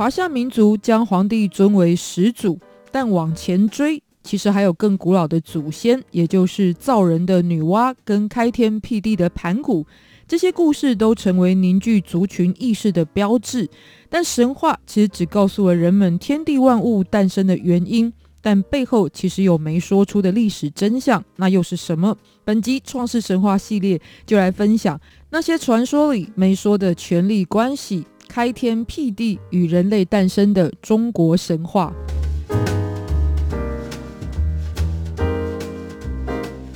华夏民族将皇帝尊为始祖，但往前追。其实还有更古老的祖先，也就是造人的女娲跟开天辟地的盘古，这些故事都成为凝聚族群意识的标志。但神话其实只告诉了人们天地万物诞生的原因，但背后其实有没说出的历史真相，那又是什么？本集创世神话系列就来分享那些传说里没说的权力关系，开天辟地与人类诞生的中国神话。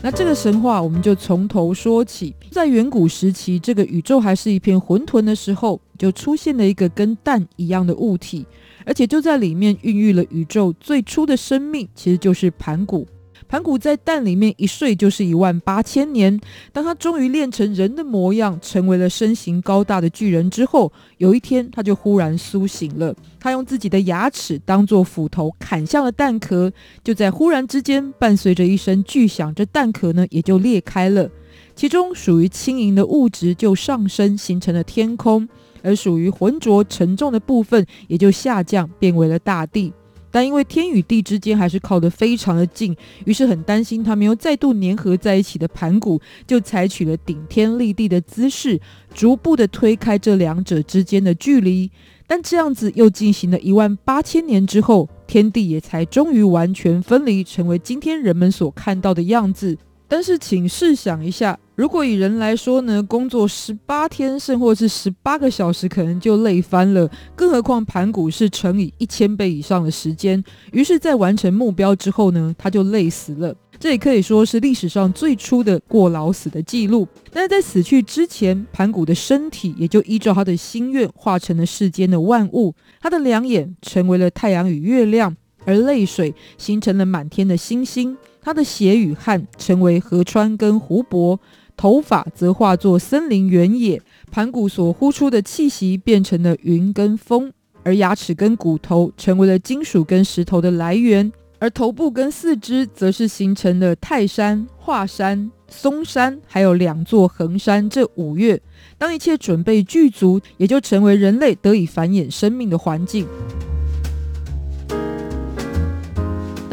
那这个神话我们就从头说起，在远古时期，这个宇宙还是一片混沌的时候，就出现了一个跟蛋一样的物体，而且就在里面孕育了宇宙最初的生命，其实就是盘古。盘古在蛋里面一睡就是一万八千年。当他终于练成人的模样，成为了身形高大的巨人之后，有一天他就忽然苏醒了。他用自己的牙齿当做斧头砍向了蛋壳，就在忽然之间，伴随着一声巨响，这蛋壳呢也就裂开了。其中属于轻盈的物质就上升，形成了天空；而属于浑浊沉重的部分也就下降，变为了大地。但因为天与地之间还是靠得非常的近，于是很担心他们又再度粘合在一起的盘古，就采取了顶天立地的姿势，逐步的推开这两者之间的距离。但这样子又进行了一万八千年之后，天地也才终于完全分离，成为今天人们所看到的样子。但是，请试想一下，如果以人来说呢，工作十八天，甚或是十八个小时，可能就累翻了。更何况盘古是乘以一千倍以上的时间。于是，在完成目标之后呢，他就累死了。这也可以说是历史上最初的过劳死的记录。但是在死去之前，盘古的身体也就依照他的心愿，化成了世间的万物。他的两眼成为了太阳与月亮，而泪水形成了满天的星星。他的血与汗成为河川跟湖泊，头发则化作森林原野。盘古所呼出的气息变成了云跟风，而牙齿跟骨头成为了金属跟石头的来源，而头部跟四肢则是形成了泰山、华山、嵩山，还有两座横山。这五岳，当一切准备具足，也就成为人类得以繁衍生命的环境。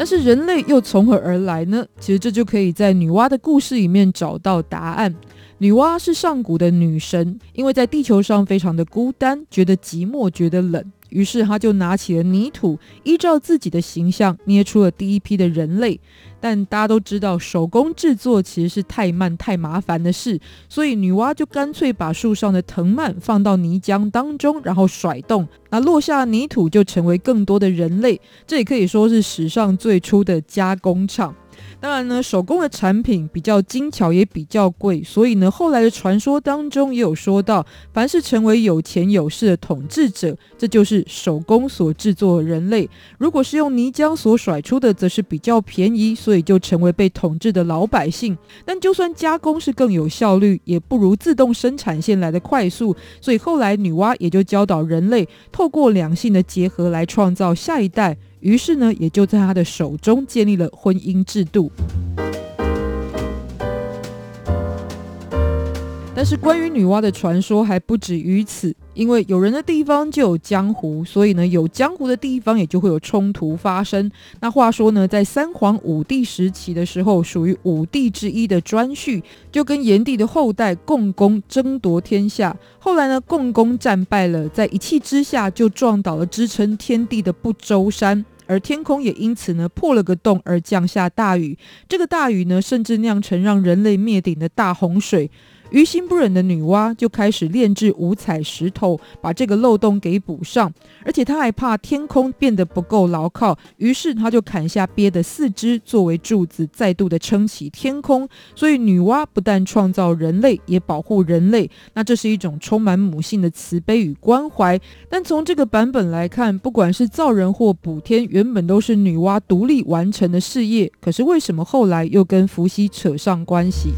但是人类又从何而来呢？其实这就可以在女娲的故事里面找到答案。女娲是上古的女神，因为在地球上非常的孤单，觉得寂寞，觉得冷。于是他就拿起了泥土，依照自己的形象捏出了第一批的人类。但大家都知道，手工制作其实是太慢太麻烦的事，所以女娲就干脆把树上的藤蔓放到泥浆当中，然后甩动，那落下泥土就成为更多的人类。这也可以说是史上最初的加工厂。当然呢，手工的产品比较精巧，也比较贵，所以呢，后来的传说当中也有说到，凡是成为有钱有势的统治者，这就是手工所制作人类；如果是用泥浆所甩出的，则是比较便宜，所以就成为被统治的老百姓。但就算加工是更有效率，也不如自动生产线来的快速，所以后来女娲也就教导人类，透过两性的结合来创造下一代。于是呢，也就在他的手中建立了婚姻制度。但是关于女娲的传说还不止于此，因为有人的地方就有江湖，所以呢，有江湖的地方也就会有冲突发生。那话说呢，在三皇五帝时期的时候，属于五帝之一的颛顼就跟炎帝的后代共工争夺天下。后来呢，共工战败了，在一气之下就撞倒了支撑天地的不周山。而天空也因此呢破了个洞，而降下大雨。这个大雨呢，甚至酿成让人类灭顶的大洪水。于心不忍的女娲就开始炼制五彩石头，把这个漏洞给补上。而且她还怕天空变得不够牢靠，于是她就砍下鳖的四肢作为柱子，再度的撑起天空。所以女娲不但创造人类，也保护人类。那这是一种充满母性的慈悲与关怀。但从这个版本来看，不管是造人或补天，原本都是女娲独立完成的事业。可是为什么后来又跟伏羲扯上关系？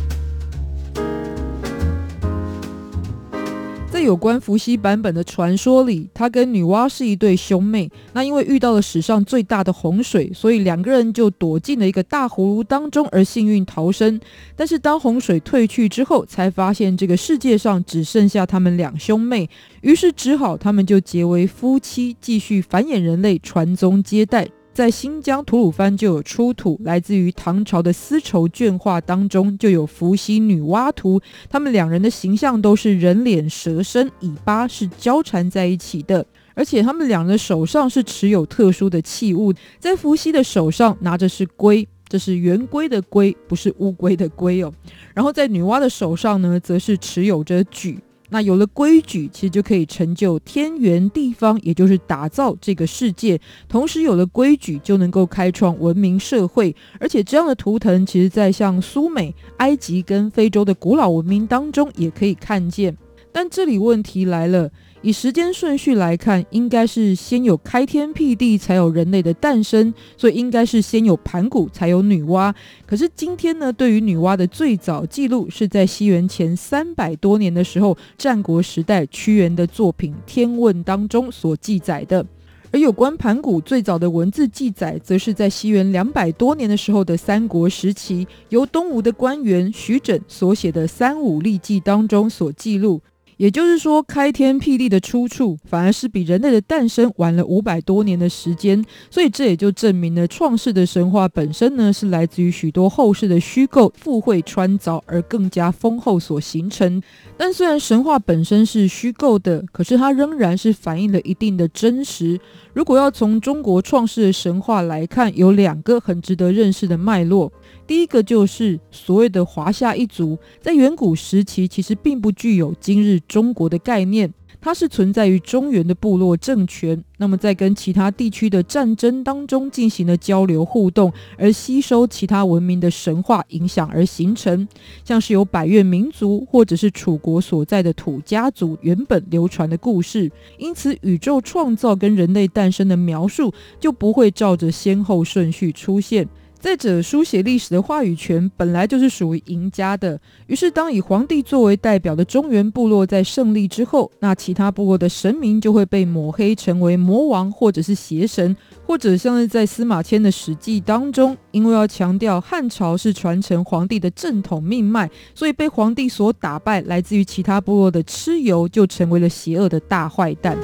有关伏羲版本的传说里，他跟女娲是一对兄妹。那因为遇到了史上最大的洪水，所以两个人就躲进了一个大葫芦当中，而幸运逃生。但是当洪水退去之后，才发现这个世界上只剩下他们两兄妹，于是只好他们就结为夫妻，继续繁衍人类，传宗接代。在新疆吐鲁番就有出土，来自于唐朝的丝绸绢画当中就有伏羲女娲图，他们两人的形象都是人脸蛇身，尾巴是交缠在一起的，而且他们两人手上是持有特殊的器物，在伏羲的手上拿着是龟，这是圆规的龟，不是乌龟的龟哦，然后在女娲的手上呢，则是持有着矩。那有了规矩，其实就可以成就天圆地方，也就是打造这个世界。同时有了规矩，就能够开创文明社会。而且这样的图腾，其实在像苏美、埃及跟非洲的古老文明当中也可以看见。但这里问题来了。以时间顺序来看，应该是先有开天辟地，才有人类的诞生，所以应该是先有盘古，才有女娲。可是今天呢，对于女娲的最早记录是在西元前三百多年的时候，战国时代屈原的作品《天问》当中所记载的。而有关盘古最早的文字记载，则是在西元两百多年的时候的三国时期，由东吴的官员徐整所写的《三五历记》当中所记录。也就是说，开天辟地的出处反而是比人类的诞生晚了五百多年的时间，所以这也就证明了创世的神话本身呢，是来自于许多后世的虚构附会穿凿而更加丰厚所形成。但虽然神话本身是虚构的，可是它仍然是反映了一定的真实。如果要从中国创世的神话来看，有两个很值得认识的脉络。第一个就是所谓的华夏一族，在远古时期其实并不具有今日中国的概念，它是存在于中原的部落政权。那么在跟其他地区的战争当中进行了交流互动，而吸收其他文明的神话影响而形成，像是有百越民族或者是楚国所在的土家族原本流传的故事。因此，宇宙创造跟人类诞生的描述就不会照着先后顺序出现。再者，书写历史的话语权本来就是属于赢家的。于是，当以皇帝作为代表的中原部落在胜利之后，那其他部落的神明就会被抹黑，成为魔王或者是邪神，或者像是在司马迁的《史记》当中，因为要强调汉朝是传承皇帝的正统命脉，所以被皇帝所打败，来自于其他部落的蚩尤就成为了邪恶的大坏蛋。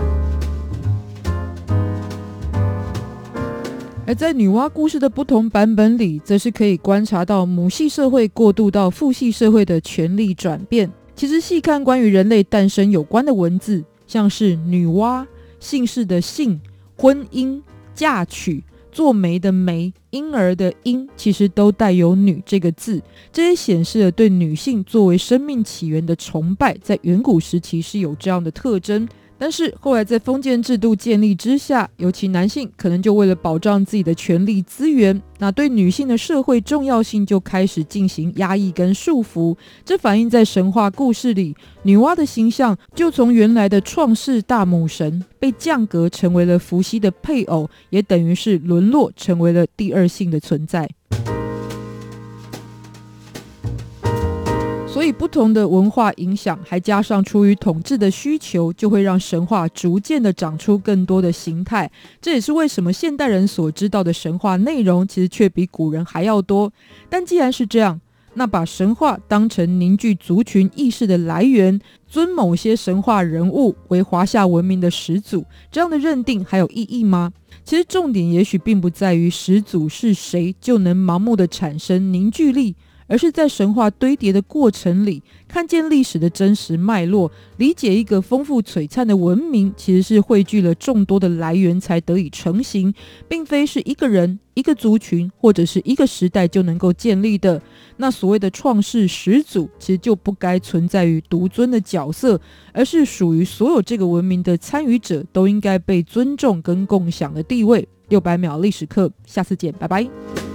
而在女娲故事的不同版本里，则是可以观察到母系社会过渡到父系社会的权力转变。其实细看关于人类诞生有关的文字，像是女娲、姓氏的姓、婚姻、嫁娶、做媒的媒、婴儿的婴，其实都带有“女”这个字。这也显示了对女性作为生命起源的崇拜，在远古时期是有这样的特征。但是后来在封建制度建立之下，尤其男性可能就为了保障自己的权力资源，那对女性的社会重要性就开始进行压抑跟束缚。这反映在神话故事里，女娲的形象就从原来的创世大母神被降格成为了伏羲的配偶，也等于是沦落成为了第二性的存在。所以，不同的文化影响，还加上出于统治的需求，就会让神话逐渐的长出更多的形态。这也是为什么现代人所知道的神话内容，其实却比古人还要多。但既然是这样，那把神话当成凝聚族群意识的来源，尊某些神话人物为华夏文明的始祖，这样的认定还有意义吗？其实重点也许并不在于始祖是谁就能盲目的产生凝聚力。而是在神话堆叠的过程里，看见历史的真实脉络，理解一个丰富璀璨的文明其实是汇聚了众多的来源才得以成型，并非是一个人、一个族群或者是一个时代就能够建立的。那所谓的创世始祖，其实就不该存在于独尊的角色，而是属于所有这个文明的参与者都应该被尊重跟共享的地位。六百秒历史课，下次见，拜拜。